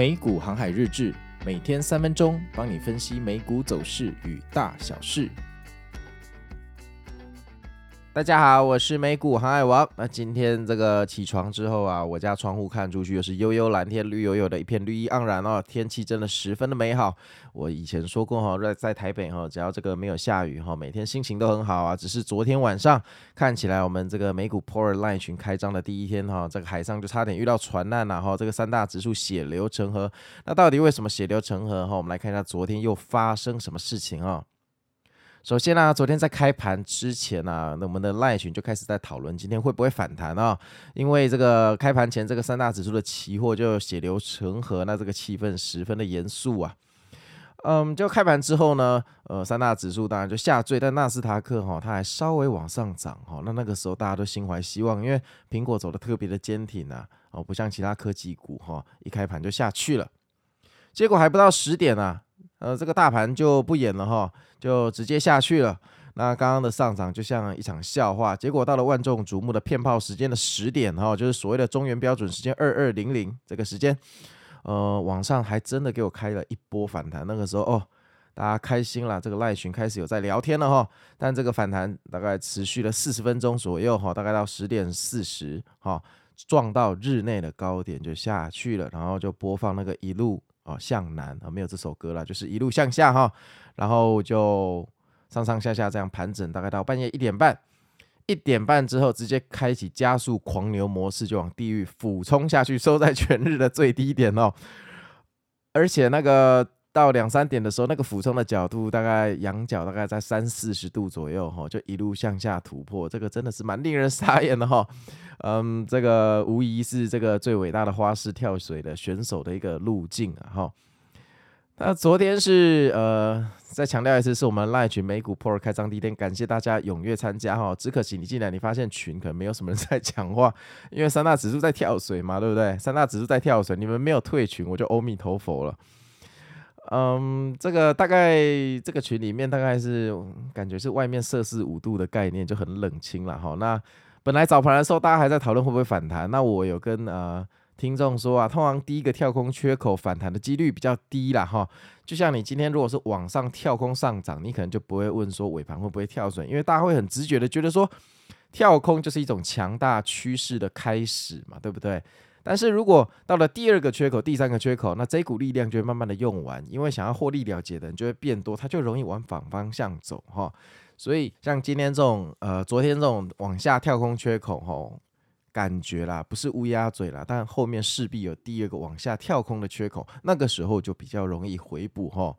美股航海日志，每天三分钟，帮你分析美股走势与大小事。大家好，我是美股航海王。那今天这个起床之后啊，我家窗户看出去又是悠悠蓝天，绿油油的一片绿意盎然哦，天气真的十分的美好。我以前说过哈，在在台北哈，只要这个没有下雨哈，每天心情都很好啊。只是昨天晚上看起来，我们这个美股 Power Line 群开张的第一天哈，这个海上就差点遇到船难了哈，这个三大指数血流成河。那到底为什么血流成河哈？我们来看一下昨天又发生什么事情啊？首先呢、昨天在开盘之前啊，那我们的赖群就开始在讨论今天会不会反弹啊？因为这个开盘前这个三大指数的期货就血流成河，那这个气氛十分的严肃啊。嗯，就开盘之后呢，呃，三大指数当然就下坠，但纳斯达克哈、它还稍微往上涨哈、那那个时候大家都心怀希望，因为苹果走的特别的坚挺啊，哦，不像其他科技股哈、一开盘就下去了。结果还不到十点啊。呃，这个大盘就不演了哈，就直接下去了。那刚刚的上涨就像一场笑话，结果到了万众瞩目的骗炮时间的十点哈，就是所谓的中原标准时间二二零零这个时间，呃，网上还真的给我开了一波反弹。那个时候哦，大家开心了，这个赖群开始有在聊天了哈。但这个反弹大概持续了四十分钟左右哈，大概到十点四十哈，撞到日内的高点就下去了，然后就播放那个一路。哦，向南啊，没有这首歌了，就是一路向下哈，然后就上上下下这样盘整，大概到半夜一点半，一点半之后直接开启加速狂牛模式，就往地狱俯冲下去，收在全日的最低点哦，而且那个。到两三点的时候，那个俯冲的角度大概仰角大概在三四十度左右哈，就一路向下突破，这个真的是蛮令人傻眼的哈。嗯，这个无疑是这个最伟大的花式跳水的选手的一个路径啊哈。那昨天是呃，再强调一次，是我们 LINE 群美股 Power 开张第一天，感谢大家踊跃参加哈。只可惜你进来，你发现群可能没有什么人在讲话，因为三大指数在跳水嘛，对不对？三大指数在跳水，你们没有退群，我就阿弥陀佛了。嗯，这个大概这个群里面大概是感觉是外面摄氏五度的概念，就很冷清了哈。那本来早盘的时候大家还在讨论会不会反弹，那我有跟呃听众说啊，通常第一个跳空缺口反弹的几率比较低啦哈。就像你今天如果是往上跳空上涨，你可能就不会问说尾盘会不会跳水，因为大家会很直觉的觉得说跳空就是一种强大趋势的开始嘛，对不对？但是如果到了第二个缺口、第三个缺口，那这股力量就会慢慢的用完，因为想要获利了结的人就会变多，它就容易往反方向走哈。所以像今天这种呃，昨天这种往下跳空缺口哈，感觉啦不是乌鸦嘴啦，但后面势必有第二个往下跳空的缺口，那个时候就比较容易回补哈。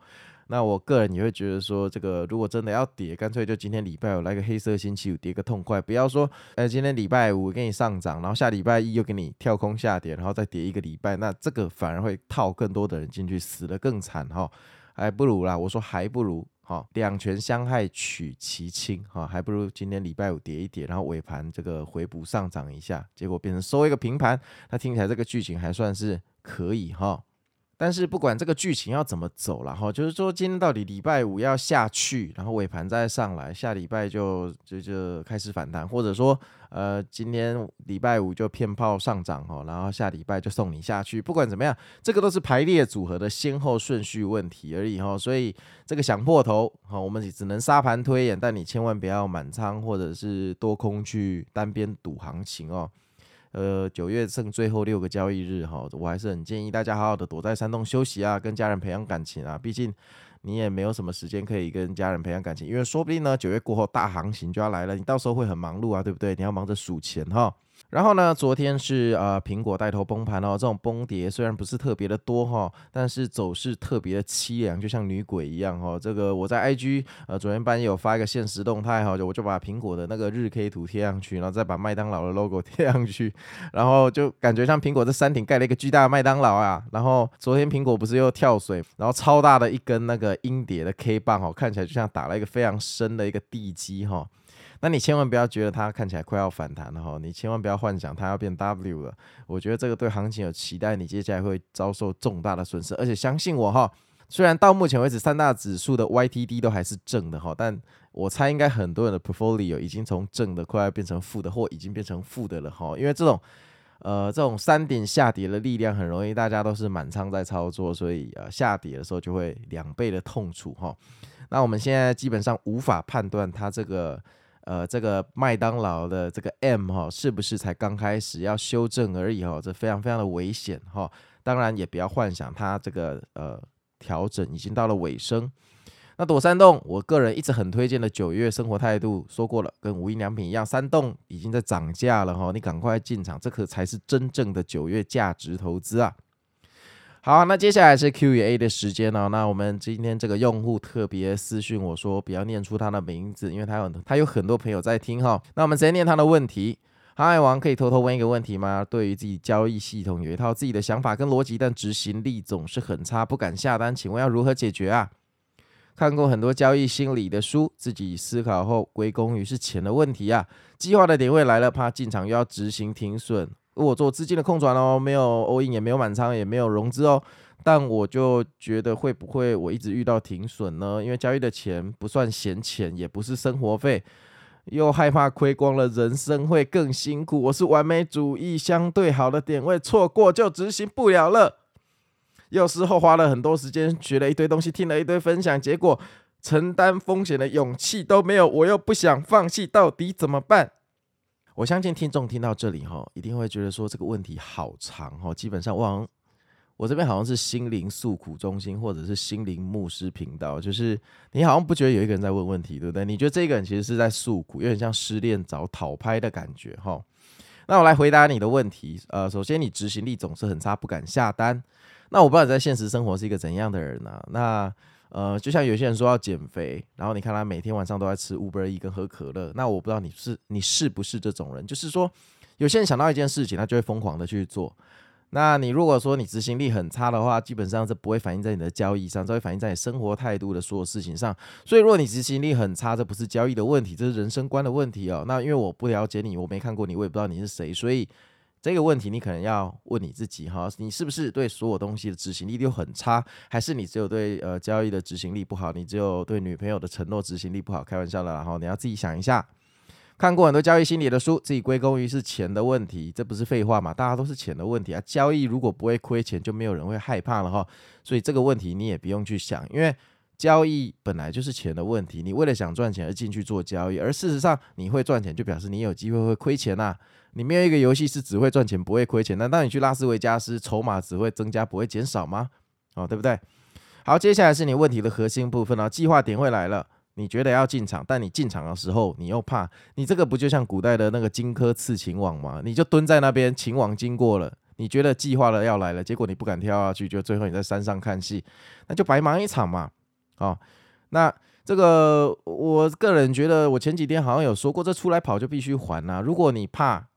那我个人也会觉得说，这个如果真的要跌，干脆就今天礼拜五来个黑色星期五跌个痛快，不要说，呃，今天礼拜五给你上涨，然后下礼拜一又给你跳空下跌，然后再跌一个礼拜，那这个反而会套更多的人进去，死得更惨哈，还不如啦，我说还不如哈，两权相害取其轻哈，还不如今天礼拜五跌一跌，然后尾盘这个回补上涨一下，结果变成收一个平盘，那听起来这个剧情还算是可以哈。但是不管这个剧情要怎么走了哈，就是说今天到底礼拜五要下去，然后尾盘再上来，下礼拜就就就开始反弹，或者说呃今天礼拜五就骗炮上涨哈，然后下礼拜就送你下去。不管怎么样，这个都是排列组合的先后顺序问题而已哈。所以这个想破头哈，我们只能沙盘推演，但你千万不要满仓或者是多空去单边赌行情哦。呃，九月剩最后六个交易日哈，我还是很建议大家好好的躲在山洞休息啊，跟家人培养感情啊，毕竟你也没有什么时间可以跟家人培养感情，因为说不定呢，九月过后大行情就要来了，你到时候会很忙碌啊，对不对？你要忙着数钱哈。然后呢，昨天是呃苹果带头崩盘哦，这种崩跌虽然不是特别的多哈、但是走势特别的凄凉，就像女鬼一样哈、哦。这个我在 IG 呃昨天半夜有发一个限时动态哈，我就把苹果的那个日 K 图贴上去，然后再把麦当劳的 logo 贴上去，然后就感觉像苹果这山顶盖了一个巨大的麦当劳啊。然后昨天苹果不是又跳水，然后超大的一根那个阴跌的 K 棒哈，看起来就像打了一个非常深的一个地基哈。那你千万不要觉得它看起来快要反弹了哈，你千万不要幻想它要变 W 了。我觉得这个对行情有期待，你接下来会遭受重大的损失。而且相信我哈，虽然到目前为止三大指数的 YTD 都还是正的哈，但我猜应该很多人的 portfolio 已经从正的快要变成负的，或已经变成负的了哈。因为这种呃，这种山顶下跌的力量很容易，大家都是满仓在操作，所以呃下跌的时候就会两倍的痛楚哈。那我们现在基本上无法判断它这个呃这个麦当劳的这个 M 哈是不是才刚开始要修正而已哈，这非常非常的危险哈。当然也不要幻想它这个呃调整已经到了尾声。那躲山洞，我个人一直很推荐的九月生活态度说过了，跟无印良品一样，山洞已经在涨价了哈，你赶快进场，这可才是真正的九月价值投资啊。好，那接下来是 Q&A 的时间哦。那我们今天这个用户特别私讯我说，不要念出他的名字，因为他有他有很多朋友在听哈。那我们直接念他的问题。航海王可以偷偷问一个问题吗？对于自己交易系统有一套自己的想法跟逻辑，但执行力总是很差，不敢下单，请问要如何解决啊？看过很多交易心理的书，自己思考后归功于是钱的问题啊。计划的点位来了，怕进场又要执行停损，我做资金的空转哦，没有 all in 也没有满仓，也没有融资哦。但我就觉得会不会我一直遇到停损呢？因为交易的钱不算闲钱，也不是生活费，又害怕亏光了，人生会更辛苦。我是完美主义，相对好的点位错过就执行不了了。有时候花了很多时间，学了一堆东西，听了一堆分享，结果承担风险的勇气都没有，我又不想放弃，到底怎么办？我相信听众听到这里哈，一定会觉得说这个问题好长哈。基本上，我我这边好像是心灵诉苦中心，或者是心灵牧师频道，就是你好像不觉得有一个人在问问题，对不对？你觉得这个人其实是在诉苦，有点像失恋找讨拍的感觉哈。那我来回答你的问题，呃，首先你执行力总是很差，不敢下单。那我不知道你在现实生活是一个怎样的人呢、那呃，就像有些人说要减肥，然后你看他每天晚上都在吃 Uber Eats 跟喝可乐。那我不知道你是你是不是这种人？就是说，有些人想到一件事情，他就会疯狂的去做。那你如果说你执行力很差的话，基本上是不会反映在你的交易上，这会反映在你生活态度的所有事情上。所以，如果你执行力很差，这不是交易的问题，这是人生观的问题哦。那因为我不了解你，我没看过你，我也不知道你是谁，所以。这个问题你可能要问你自己哈，你是不是对所有东西的执行力都很差，还是你只有对呃交易的执行力不好？你只有对女朋友的承诺执行力不好？开玩笑的，然后你要自己想一下。看过很多交易心理的书，自己归功于是钱的问题，这不是废话嘛？大家都是钱的问题啊。交易如果不会亏钱，就没有人会害怕了哈。所以这个问题你也不用去想，因为交易本来就是钱的问题。你为了想赚钱而进去做交易，而事实上你会赚钱，就表示你有机会会亏钱呐、啊。你没有一个游戏是只会赚钱不会亏钱，难道你去拉斯维加斯筹码只会增加不会减少吗？哦，对不对？好，接下来是你问题的核心部分了。计划点会来了，你觉得要进场，但你进场的时候你又怕，你这个不就像古代的那个荆轲刺秦王吗？你就蹲在那边，秦王经过了，你觉得计划了要来了，结果你不敢跳下去，就最后你在山上看戏，那就白忙一场嘛。哦，那这个我个人觉得，我前几天好像有说过，这出来跑就必须还呐、啊。如果你怕。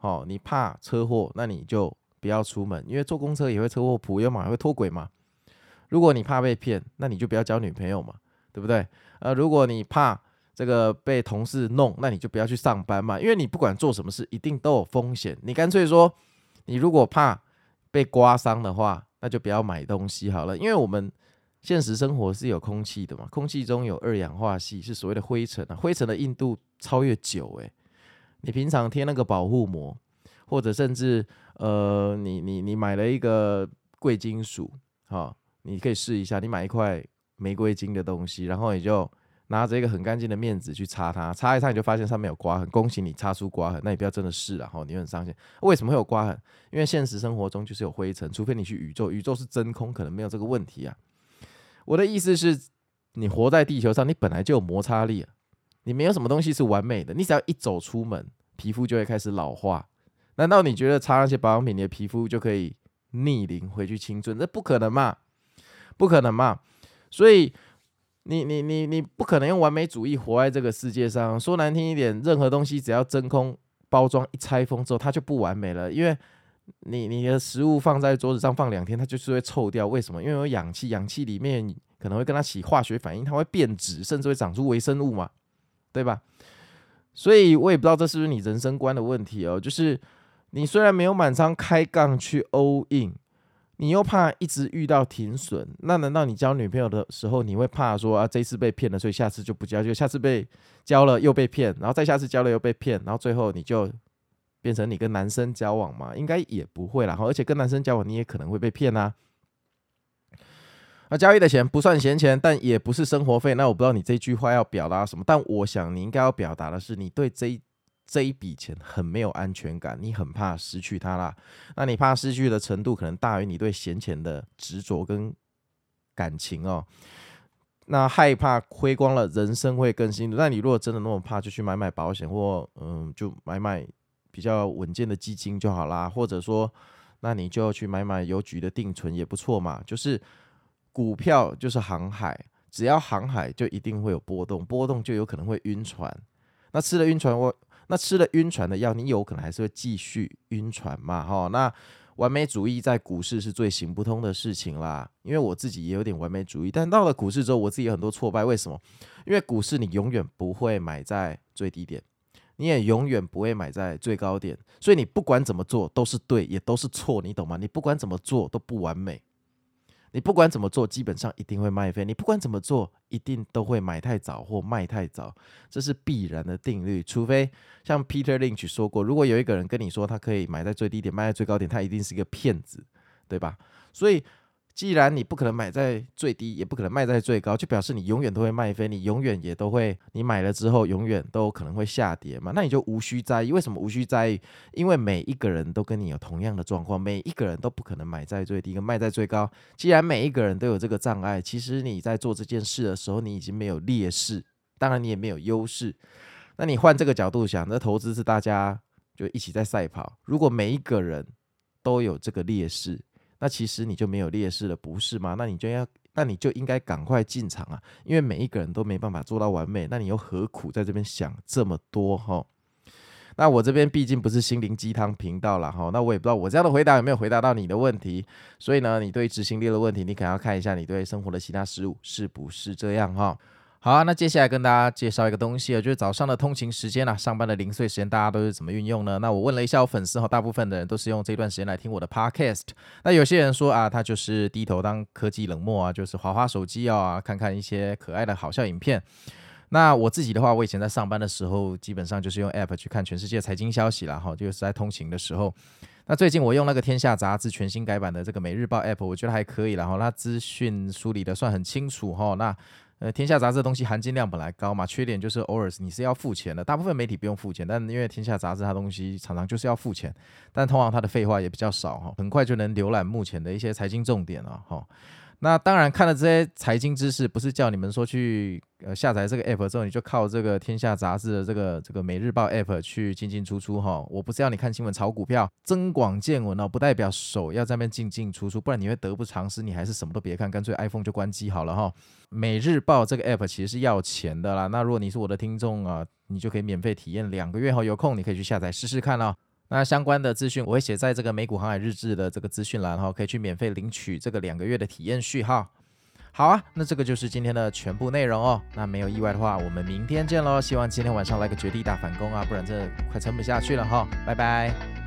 哦，你怕车祸，那你就不要出门，因为坐公车也会车祸，普悠玛也会脱轨嘛。如果你怕被骗，那你就不要交女朋友嘛，对不对？呃，如果你怕这个被同事弄，那你就不要去上班嘛，因为你不管做什么事，一定都有风险。你干脆说，你如果怕被刮伤的话，那就不要买东西好了，因为我们现实生活是有空气的嘛，空气中有二氧化系，是所谓的灰尘啊，灰尘的硬度超越九，诶。你平常贴那个保护膜，或者甚至呃，你你你买了一个贵金属，哈、你可以试一下。你买一块玫瑰金的东西，然后你就拿着一个很干净的面纸去擦它，擦一擦你就发现上面有刮痕。恭喜你擦出刮痕，那你不要真的试了哈，你很伤心。为什么会有刮痕？因为现实生活中就是有灰尘，除非你去宇宙，宇宙是真空，可能没有这个问题啊。我的意思是，你活在地球上，你本来就有摩擦力。你没有什么东西是完美的，你只要一走出门，皮肤就会开始老化。难道你觉得擦那些保养品，你的皮肤就可以逆龄回去青春？这不可能嘛，不可能嘛。所以你你你你不可能用完美主义活在这个世界上。说难听一点，任何东西只要真空包装一拆封之后，它就不完美了。因为你你的食物放在桌子上放两天，它就是会臭掉。为什么？因为有氧气，氧气里面可能会跟它起化学反应，它会变质，甚至会长出微生物嘛。对吧？所以我也不知道这是不是你人生观的问题哦。就是你虽然没有满仓开杠去 all in，你又怕一直遇到停损。那难道你交女朋友的时候，你会怕说啊，这次被骗了，所以下次就不交？就下次被交了又被骗，然后再下次交了又被骗，然后最后你就变成你跟男生交往吗？应该也不会啦。而且跟男生交往，你也可能会被骗呐。那交易的钱不算闲钱，但也不是生活费。那我不知道你这句话要表达什么，但我想你应该要表达的是，你对这这一笔钱很没有安全感，你很怕失去它啦。那你怕失去的程度，可能大于你对闲钱的执着跟感情哦。那害怕亏光了，人生会更辛苦。那你如果真的那么怕，就去买买保险，或嗯，就买买比较稳健的基金就好啦。或者说，那你就去买买邮局的定存也不错嘛，就是。股票就是航海，只要航海就一定会有波动，波动就有可能会晕船。那吃了晕船，我那吃了晕船的药，你有可能还是会继续晕船嘛？哈，那完美主义在股市是最行不通的事情啦。因为我自己也有点完美主义，但到了股市之后，我自己有很多挫败。为什么？因为股市你永远不会买在最低点，你也永远不会买在最高点，所以你不管怎么做都是对，也都是错，你懂吗？你不管怎么做都不完美。你不管怎么做，基本上一定会卖飞。你不管怎么做，一定都会买太早或卖太早，这是必然的定律。除非像 Peter Lynch 说过，如果有一个人跟你说他可以买在最低点，卖在最高点，他一定是一个骗子，对吧？所以。既然你不可能买在最低，也不可能卖在最高，就表示你永远都会卖飞，你永远也都会，你买了之后永远都可能会下跌嘛，那你就无需在意。为什么无需在意？因为每一个人都跟你有同样的状况，每一个人都不可能买在最低跟卖在最高。既然每一个人都有这个障碍，其实你在做这件事的时候，你已经没有劣势，当然你也没有优势。那你换这个角度想，那投资是大家就一起在赛跑，如果每一个人都有这个劣势。那其实你就没有劣势了，不是吗？那你就要，那你就应该赶快进场啊！因为每一个人都没办法做到完美，那你又何苦在这边想这么多哈？那我这边毕竟不是心灵鸡汤频道了哈，那我也不知道我这样的回答有没有回答到你的问题，所以呢，你对执行力的问题，你可能要看一下你对生活的其他事物是不是这样哈。好啊，那接下来跟大家介绍一个东西啊，就是早上的通勤时间啊，上班的零碎时间，大家都是怎么运用呢？那我问了一下我粉丝哈，大部分的人都是用这段时间来听我的 podcast。那有些人说啊，他就是低头当科技冷漠啊，就是滑滑手机啊，看看一些可爱的好笑影片。那我自己的话，我以前在上班的时候，基本上就是用 app 去看全世界财经消息啦，哈，就是在通勤的时候。那最近我用那个天下杂志全新改版的这个每日报 app，我觉得还可以，然后它资讯梳理的算很清楚哈，那。呃，天下杂志的东西含金量本来高嘛，缺点就是偶尔你是要付钱的。大部分媒体不用付钱，但因为天下杂志它东西常常就是要付钱，但通常它的废话也比较少哈，很快就能浏览目前的一些财经重点了哈。那当然，看了这些财经知识，不是叫你们说去呃下载这个 app 之后，你就靠这个《天下杂志》的这个这个《每日报》app 去进进出出哈。我不是要你看新闻炒股票，增广见闻哦，不代表手要在那边进进出出，不然你会得不偿失。你还是什么都别看，干脆 iPhone 就关机好了哈。《每日报》这个 app 其实是要钱的啦。那如果你是我的听众啊，你就可以免费体验两个月哈。有空你可以去下载试试看哦。那相关的资讯我会写在这个美股航海日志的这个资讯栏哈，可以去免费领取这个两个月的体验序号。好啊，那这个就是今天的全部内容哦。那没有意外的话，我们明天见喽。希望今天晚上来个绝地大反攻啊，不然这快撑不下去了哈。拜拜。